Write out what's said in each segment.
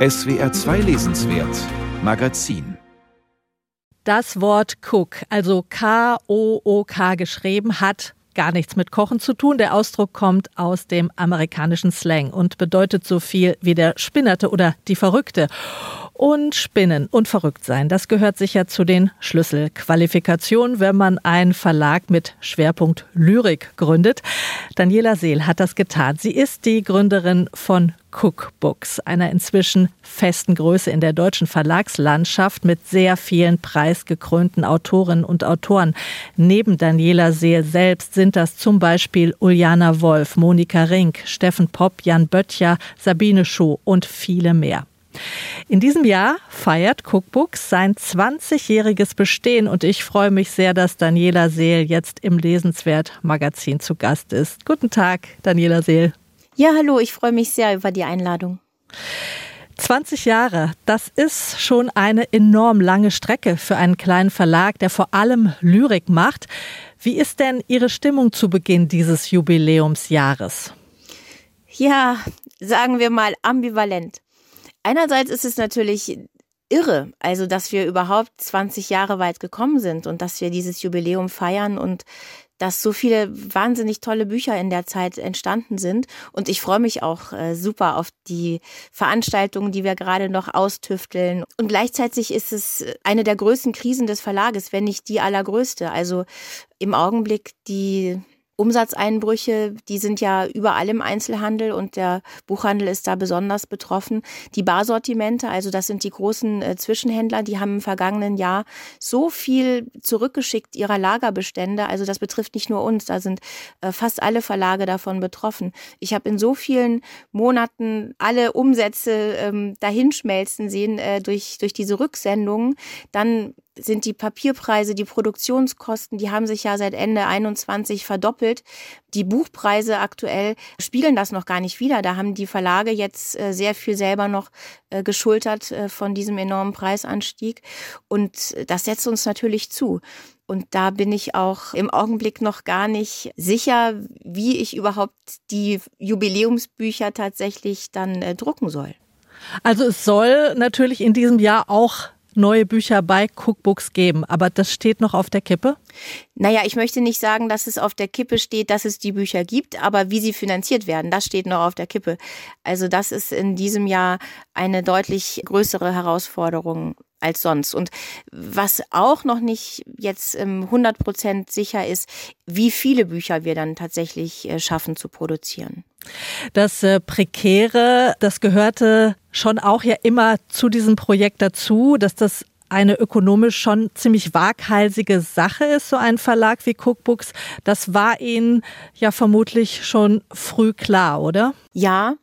SWR 2 Lesenswert Magazin Das Wort Cook, also K-O-O-K geschrieben, hat gar nichts mit Kochen zu tun. Der Ausdruck kommt aus dem amerikanischen Slang und bedeutet so viel wie der Spinnerte oder die Verrückte. Und Spinnen und verrückt sein, das gehört sicher zu den Schlüsselqualifikationen, wenn man einen Verlag mit Schwerpunkt Lyrik gründet. Daniela Seel hat das getan. Sie ist die Gründerin von Cookbooks, einer inzwischen festen Größe in der deutschen Verlagslandschaft mit sehr vielen preisgekrönten Autorinnen und Autoren. Neben Daniela Seel selbst sind das zum Beispiel Uljana Wolf, Monika Rink, Steffen Popp, Jan Böttcher, Sabine Schuh und viele mehr. In diesem Jahr feiert Cookbooks sein 20-jähriges Bestehen und ich freue mich sehr, dass Daniela Seel jetzt im Lesenswert Magazin zu Gast ist. Guten Tag, Daniela Seel. Ja, hallo, ich freue mich sehr über die Einladung. 20 Jahre, das ist schon eine enorm lange Strecke für einen kleinen Verlag, der vor allem Lyrik macht. Wie ist denn Ihre Stimmung zu Beginn dieses Jubiläumsjahres? Ja, sagen wir mal ambivalent. Einerseits ist es natürlich irre, also dass wir überhaupt 20 Jahre weit gekommen sind und dass wir dieses Jubiläum feiern und dass so viele wahnsinnig tolle Bücher in der Zeit entstanden sind. Und ich freue mich auch äh, super auf die Veranstaltungen, die wir gerade noch austüfteln. Und gleichzeitig ist es eine der größten Krisen des Verlages, wenn nicht die allergrößte. Also im Augenblick die Umsatzeinbrüche, die sind ja überall im Einzelhandel und der Buchhandel ist da besonders betroffen. Die Barsortimente, also das sind die großen äh, Zwischenhändler, die haben im vergangenen Jahr so viel zurückgeschickt ihrer Lagerbestände. Also das betrifft nicht nur uns, da sind äh, fast alle Verlage davon betroffen. Ich habe in so vielen Monaten alle Umsätze ähm, dahinschmelzen sehen äh, durch, durch diese Rücksendungen. Dann sind die Papierpreise, die Produktionskosten, die haben sich ja seit Ende 21 verdoppelt. Die Buchpreise aktuell spiegeln das noch gar nicht wieder. Da haben die Verlage jetzt äh, sehr viel selber noch äh, geschultert äh, von diesem enormen Preisanstieg. Und das setzt uns natürlich zu. Und da bin ich auch im Augenblick noch gar nicht sicher, wie ich überhaupt die Jubiläumsbücher tatsächlich dann drucken soll. Also es soll natürlich in diesem Jahr auch neue Bücher bei Cookbooks geben, aber das steht noch auf der Kippe? Naja, ich möchte nicht sagen, dass es auf der Kippe steht, dass es die Bücher gibt, aber wie sie finanziert werden, das steht noch auf der Kippe. Also das ist in diesem Jahr eine deutlich größere Herausforderung als sonst. Und was auch noch nicht jetzt 100 ähm, Prozent sicher ist, wie viele Bücher wir dann tatsächlich äh, schaffen zu produzieren. Das äh, Prekäre, das gehörte schon auch ja immer zu diesem Projekt dazu, dass das eine ökonomisch schon ziemlich waghalsige Sache ist, so ein Verlag wie Cookbooks. Das war Ihnen ja vermutlich schon früh klar, oder? Ja,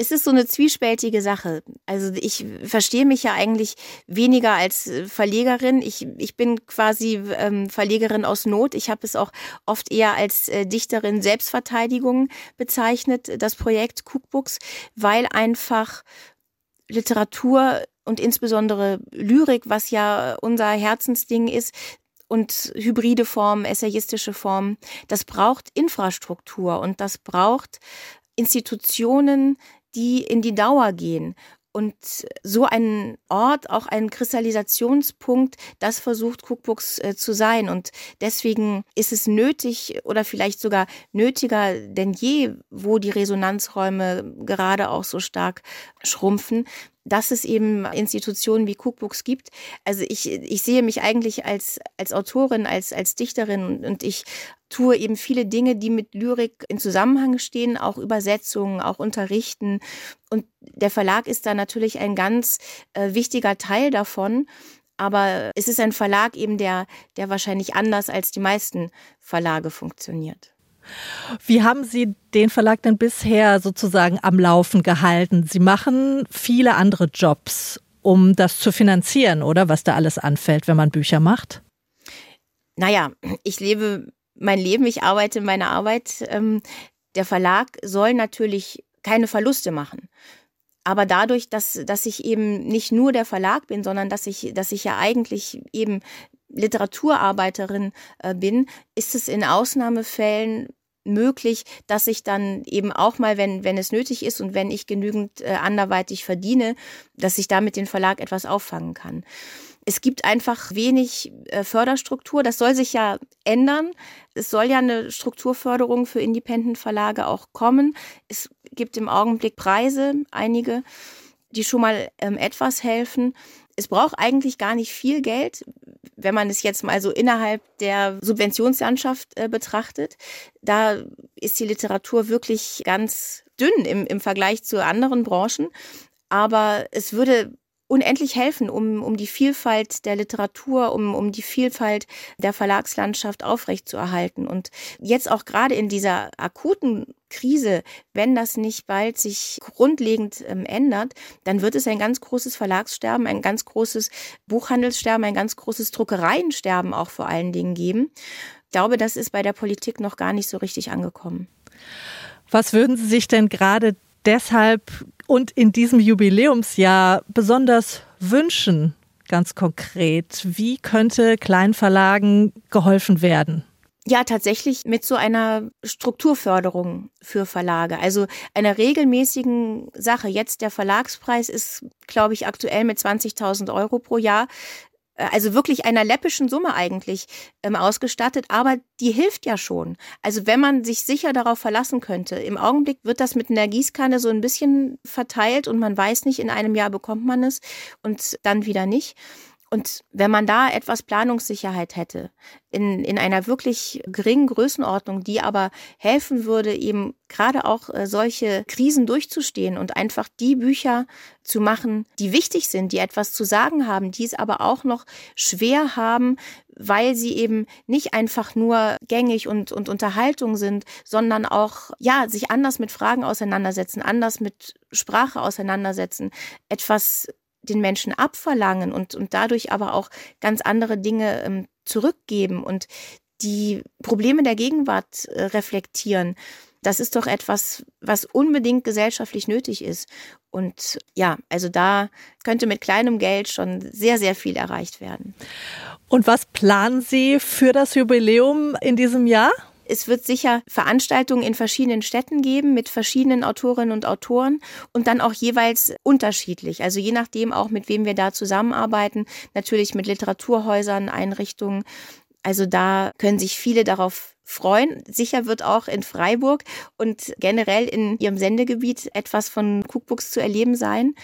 es ist so eine zwiespältige Sache. Also ich verstehe mich ja eigentlich weniger als äh, Verlegerin. Ich, ich bin quasi ähm, Verlegerin aus Not. Ich habe es auch oft eher als äh, Dichterin Selbstverteidigung bezeichnet, das Projekt Cookbooks, weil einfach Literatur und insbesondere Lyrik, was ja unser Herzensding ist, und hybride Formen, essayistische Formen, das braucht Infrastruktur und das braucht Institutionen, die in die Dauer gehen. Und so ein Ort, auch ein Kristallisationspunkt, das versucht Cookbooks äh, zu sein. Und deswegen ist es nötig oder vielleicht sogar nötiger denn je, wo die Resonanzräume gerade auch so stark schrumpfen, dass es eben Institutionen wie Cookbooks gibt. Also ich, ich sehe mich eigentlich als, als Autorin, als, als Dichterin und ich tue eben viele Dinge, die mit Lyrik in Zusammenhang stehen, auch Übersetzungen, auch Unterrichten. Und der Verlag ist da natürlich ein ganz äh, wichtiger Teil davon. Aber es ist ein Verlag eben, der, der wahrscheinlich anders als die meisten Verlage funktioniert. Wie haben Sie den Verlag denn bisher sozusagen am Laufen gehalten? Sie machen viele andere Jobs, um das zu finanzieren, oder was da alles anfällt, wenn man Bücher macht? Naja, ich lebe mein Leben, ich arbeite meine Arbeit. Ähm, der Verlag soll natürlich keine Verluste machen. Aber dadurch, dass, dass ich eben nicht nur der Verlag bin, sondern dass ich, dass ich ja eigentlich eben Literaturarbeiterin äh, bin, ist es in Ausnahmefällen möglich, dass ich dann eben auch mal, wenn, wenn es nötig ist und wenn ich genügend äh, anderweitig verdiene, dass ich damit den Verlag etwas auffangen kann. Es gibt einfach wenig äh, Förderstruktur. Das soll sich ja ändern. Es soll ja eine Strukturförderung für Independent-Verlage auch kommen. Es gibt im Augenblick Preise, einige, die schon mal ähm, etwas helfen. Es braucht eigentlich gar nicht viel Geld, wenn man es jetzt mal so innerhalb der Subventionslandschaft äh, betrachtet. Da ist die Literatur wirklich ganz dünn im, im Vergleich zu anderen Branchen. Aber es würde unendlich helfen, um, um die Vielfalt der Literatur, um, um die Vielfalt der Verlagslandschaft aufrechtzuerhalten. Und jetzt auch gerade in dieser akuten Krise, wenn das nicht bald sich grundlegend ähm, ändert, dann wird es ein ganz großes Verlagssterben, ein ganz großes Buchhandelssterben, ein ganz großes Druckereiensterben auch vor allen Dingen geben. Ich glaube, das ist bei der Politik noch gar nicht so richtig angekommen. Was würden Sie sich denn gerade deshalb und in diesem Jubiläumsjahr besonders wünschen, ganz konkret? Wie könnte Kleinverlagen geholfen werden? Ja, tatsächlich mit so einer Strukturförderung für Verlage, also einer regelmäßigen Sache. Jetzt der Verlagspreis ist, glaube ich, aktuell mit 20.000 Euro pro Jahr. Äh, also wirklich einer läppischen Summe eigentlich ähm, ausgestattet, aber die hilft ja schon. Also wenn man sich sicher darauf verlassen könnte. Im Augenblick wird das mit einer Gießkanne so ein bisschen verteilt und man weiß nicht, in einem Jahr bekommt man es und dann wieder nicht. Und wenn man da etwas Planungssicherheit hätte, in, in einer wirklich geringen Größenordnung, die aber helfen würde, eben gerade auch äh, solche Krisen durchzustehen und einfach die Bücher zu machen, die wichtig sind, die etwas zu sagen haben, die es aber auch noch schwer haben, weil sie eben nicht einfach nur gängig und, und Unterhaltung sind, sondern auch, ja, sich anders mit Fragen auseinandersetzen, anders mit Sprache auseinandersetzen, etwas den Menschen abverlangen und, und dadurch aber auch ganz andere Dinge ähm, zurückgeben und die Probleme der Gegenwart äh, reflektieren. Das ist doch etwas, was unbedingt gesellschaftlich nötig ist. Und ja, also da könnte mit kleinem Geld schon sehr, sehr viel erreicht werden. Und was planen Sie für das Jubiläum in diesem Jahr? Es wird sicher Veranstaltungen in verschiedenen Städten geben mit verschiedenen Autorinnen und Autoren und dann auch jeweils unterschiedlich. Also je nachdem auch, mit wem wir da zusammenarbeiten. Natürlich mit Literaturhäusern, Einrichtungen. Also da können sich viele darauf freuen. Sicher wird auch in Freiburg und generell in ihrem Sendegebiet etwas von Cookbooks zu erleben sein.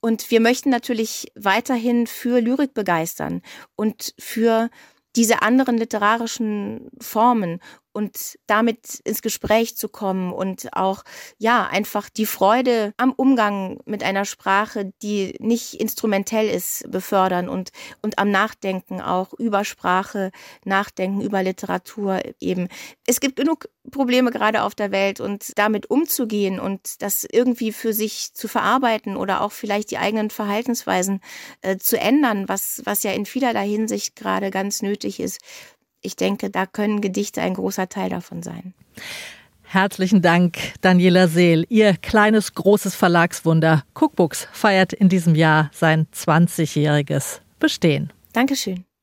Und wir möchten natürlich weiterhin für Lyrik begeistern und für diese anderen literarischen Formen und damit ins Gespräch zu kommen und auch, ja, einfach die Freude am Umgang mit einer Sprache, die nicht instrumentell ist, befördern und, und am Nachdenken auch über Sprache, Nachdenken über Literatur eben. Es gibt genug Probleme gerade auf der Welt und damit umzugehen und das irgendwie für sich zu verarbeiten oder auch vielleicht die eigenen Verhaltensweisen äh, zu ändern, was, was ja in vielerlei Hinsicht gerade ganz nötig ist ich denke, da können Gedichte ein großer Teil davon sein. Herzlichen Dank, Daniela Seel. Ihr kleines, großes Verlagswunder Cookbooks feiert in diesem Jahr sein 20-jähriges Bestehen. Dankeschön.